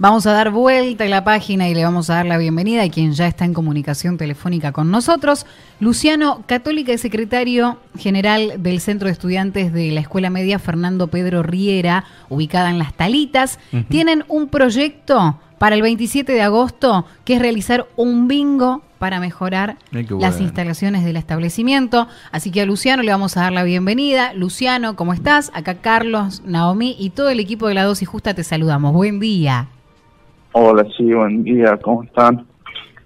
Vamos a dar vuelta en la página y le vamos a dar la bienvenida a quien ya está en comunicación telefónica con nosotros. Luciano, católica y secretario general del Centro de Estudiantes de la Escuela Media Fernando Pedro Riera, ubicada en Las Talitas, tienen un proyecto para el 27 de agosto que es realizar un bingo para mejorar las instalaciones del establecimiento. Así que a Luciano le vamos a dar la bienvenida. Luciano, ¿cómo estás? Acá Carlos, Naomi y todo el equipo de la dosis justa te saludamos. Buen día. Hola, sí, buen día, ¿cómo están?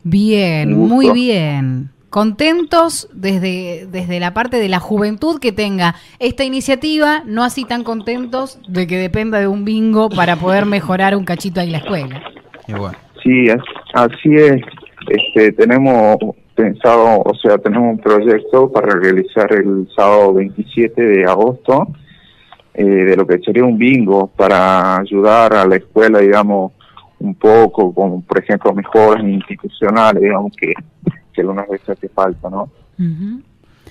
Bien, muy bien. Contentos desde, desde la parte de la juventud que tenga esta iniciativa, no así tan contentos de que dependa de un bingo para poder mejorar un cachito ahí la escuela. Sí, así es. Este, tenemos pensado, o sea, tenemos un proyecto para realizar el sábado 27 de agosto eh, de lo que sería un bingo para ayudar a la escuela, digamos, un poco, como por ejemplo mejoras institucionales, digamos que, que algunas veces hace falta, ¿no?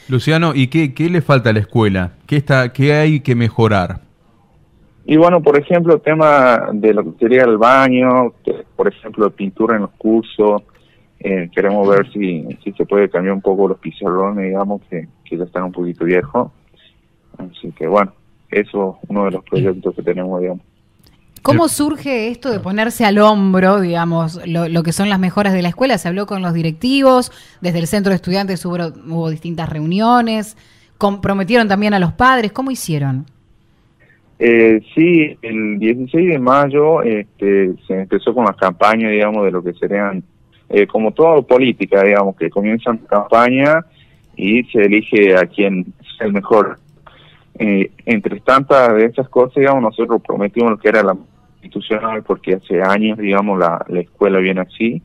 Luciano, ¿y qué, qué le falta a la escuela? ¿Qué, está, ¿Qué hay que mejorar? Y bueno, por ejemplo, tema de lo que sería el baño, por ejemplo, pintura en los cursos, eh, queremos ver si, si se puede cambiar un poco los pizarrones, digamos, que, que ya están un poquito viejos. Así que bueno, eso es uno de los proyectos que tenemos, digamos. ¿Cómo surge esto de ponerse al hombro, digamos, lo, que son las mejoras de la escuela? ¿Se habló con los directivos? Desde el centro de estudiantes hubo, hubo distintas reuniones. ¿Comprometieron también a los padres? ¿Cómo hicieron? Eh, sí, el 16 de mayo este, se empezó con las campañas, digamos, de lo que serían, eh, como toda política, digamos, que comienzan campaña y se elige a quien es el mejor. Eh, entre tantas de esas cosas, digamos, nosotros prometimos lo que era la institucional porque hace años, digamos, la, la escuela viene así,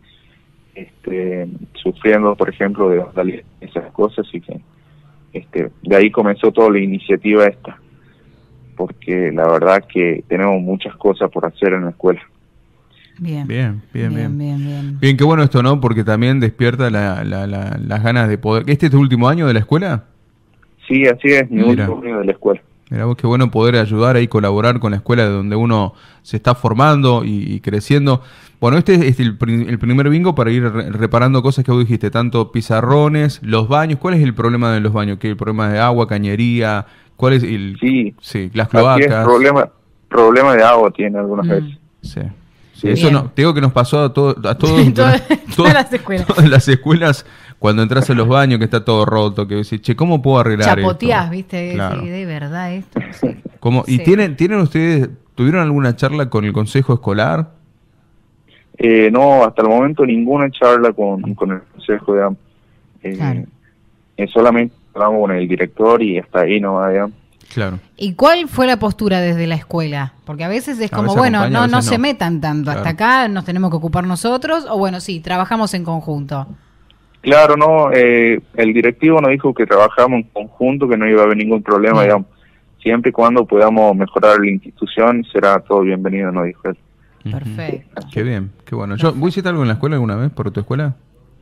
este, sufriendo, por ejemplo, de esas cosas y que este, de ahí comenzó toda la iniciativa esta, porque la verdad que tenemos muchas cosas por hacer en la escuela. Bien. Bien, bien, bien. Bien, bien, qué bueno esto, ¿no? Porque también despierta la, la, las ganas de poder... ¿Este es tu último año de la escuela? Sí, así es, mi último año de la escuela. Mira vos qué bueno poder ayudar ahí, colaborar con la escuela de donde uno se está formando y, creciendo. Bueno, este es el, primer bingo para ir reparando cosas que vos dijiste, tanto pizarrones, los baños. ¿Cuál es el problema de los baños? ¿Qué el problema de agua, cañería? ¿Cuál es el...? Sí, sí las cloacas. problema, problema de agua tiene algunas mm. veces. Sí. Sí, eso no, te digo que nos pasó a, todo, a todos, todas, las escuelas. Todas las escuelas, cuando entras en los baños que está todo roto, que decís, che, ¿cómo puedo arreglar Chapoteás, viste, de verdad esto. ¿Y tienen, tienen ustedes, tuvieron alguna charla con el consejo escolar? Eh, no, hasta el momento ninguna charla con, con el consejo, de eh, eh, solamente hablamos con el director y hasta ahí no, digamos. Claro. ¿Y cuál fue la postura desde la escuela? Porque a veces es como, bueno, no, no, se metan tanto, hasta acá nos tenemos que ocupar nosotros, o bueno, sí, trabajamos en conjunto. Claro, no, eh, el directivo nos dijo que trabajamos en conjunto, que no iba a haber ningún problema, digamos, siempre y cuando podamos mejorar la institución, será todo bienvenido, nos dijo él. Perfecto. Qué bien, qué bueno. Yo, ¿Vos hiciste algo en la escuela alguna vez por tu escuela?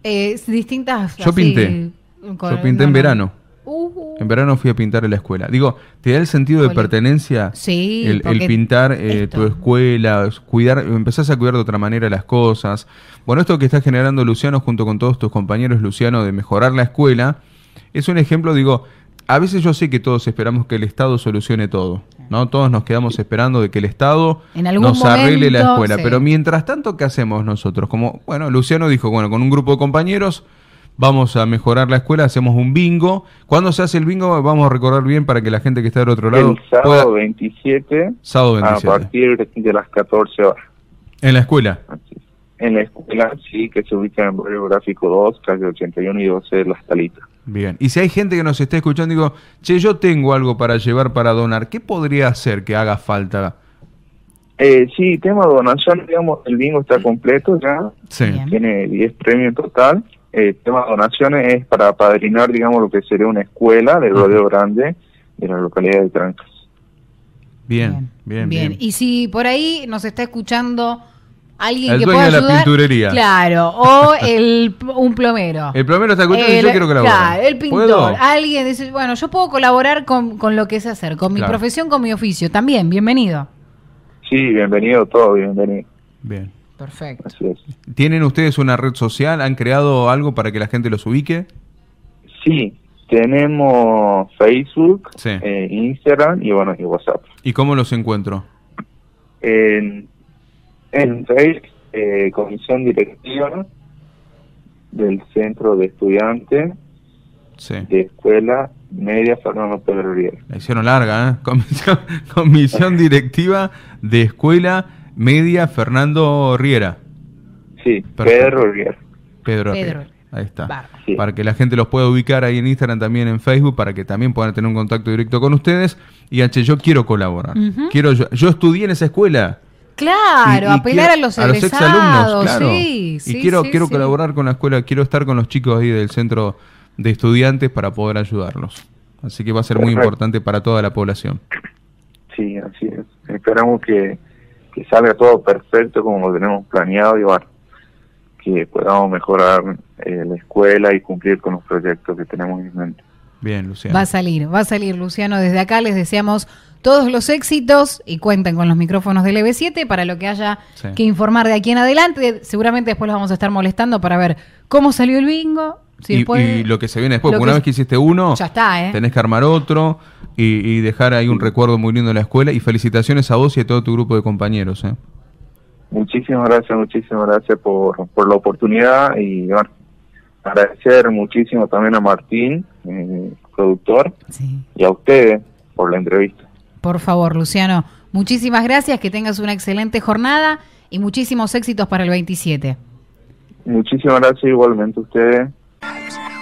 Eh, distintas. Yo pinté. Yo pinté en verano. Uh. En verano fui a pintar en la escuela. Digo, ¿te da el sentido de pertenencia sí, el, pintar eh, tu escuela, cuidar, empezás a cuidar de otra manera las cosas? Bueno, esto que está generando Luciano junto con todos tus compañeros, Luciano, de mejorar la escuela, es un ejemplo, digo, a veces yo sé que todos esperamos que el Estado solucione todo, ¿no? Todos nos quedamos esperando de que el Estado nos arregle la escuela, pero mientras tanto, ¿qué hacemos nosotros? Como, bueno, Luciano dijo, bueno, con un grupo de compañeros vamos a mejorar la escuela, hacemos un bingo. ¿Cuándo se hace el bingo? Vamos a recorrer bien para que la gente que está del otro lado. El sábado 27. Sábado 27. A partir de las 14 horas. ¿En la escuela? En la escuela, sí, que se ubica en el Gráfico 2, calle 81 y 12 de Las Talitas. Bien. Y si hay gente que nos está escuchando, digo, che, yo tengo algo para llevar para donar, ¿qué podría hacer que haga falta? Eh, sí, tema donación, digamos, el bingo está completo ya. Sí. Tiene 10 premios en total eh, tema de donaciones es para padrinar, digamos, lo que sería una escuela del rodeo grande de la localidad de Trancas. Bien, bien, bien, Y si por ahí nos está escuchando alguien el que pueda ayudar, de la pinturería. Claro, o el, un plomero. El plomero está escuchando y yo quiero colaborar. Claro, el pintor. Alguien dice, bueno, yo puedo colaborar con, con lo que sé hacer, con mi profesión, con mi oficio. También, bienvenido. Sí, bienvenido todo, bienvenido. Bien. Perfecto. Así es. ¿Tienen ustedes una red social? ¿Han creado algo para que la gente los ubique? Sí, tenemos Facebook, Sí. eh, Instagram y bueno, y WhatsApp. ¿Y cómo los encuentro? En, en Facebook, eh, comisión directiva del Centro de Estudiantes Sí. de Escuela Media Fernando Pedro Riera. La hicieron larga, ¿eh? Comisión, comisión directiva de Escuela Media Fernando Riera. Sí, Perfecto. Pedro Riera. Pedro, Pedro. Riera. Ahí está. Sí. Para que la gente los pueda ubicar ahí en Instagram, también en Facebook, para que también puedan tener un contacto directo con ustedes. Y H, yo quiero colaborar. Quiero yo, yo estudié en esa escuela. Claro, Y- y apelar quiero- a los a los egresados. exalumnos, claro. Sí, y sí, quiero, sí, quiero sí. colaborar con la escuela, quiero estar con los chicos ahí del centro de estudiantes para poder ayudarlos. Así que va a ser muy importante para toda la población. Sí, así es. Esperamos que, que salga todo perfecto como lo tenemos planeado y bueno, que podamos mejorar eh, la escuela y cumplir con los proyectos que tenemos en mente. Bien, Luciano. Va a salir, va a salir, Luciano. Desde acá les deseamos todos los éxitos y cuenten con los micrófonos del EB7 para lo que haya Sí. que informar de aquí en adelante. Seguramente después los vamos a estar molestando para ver cómo salió el bingo. Si y, después- y lo que se viene después, porque una vez que hiciste uno, Ya está, ¿eh? tenés que armar otro y, y dejar ahí un recuerdo muy lindo de la escuela. Y felicitaciones a vos y a todo tu grupo de compañeros. ¿eh? Muchísimas gracias, muchísimas gracias por, por la oportunidad y bueno, agradecer muchísimo también a Martín, eh, productor, Sí. y a ustedes por la entrevista. Por favor, Luciano, muchísimas gracias, que tengas una excelente jornada y muchísimos éxitos para el 27. Muchísimas gracias igualmente a ustedes. Absolutely.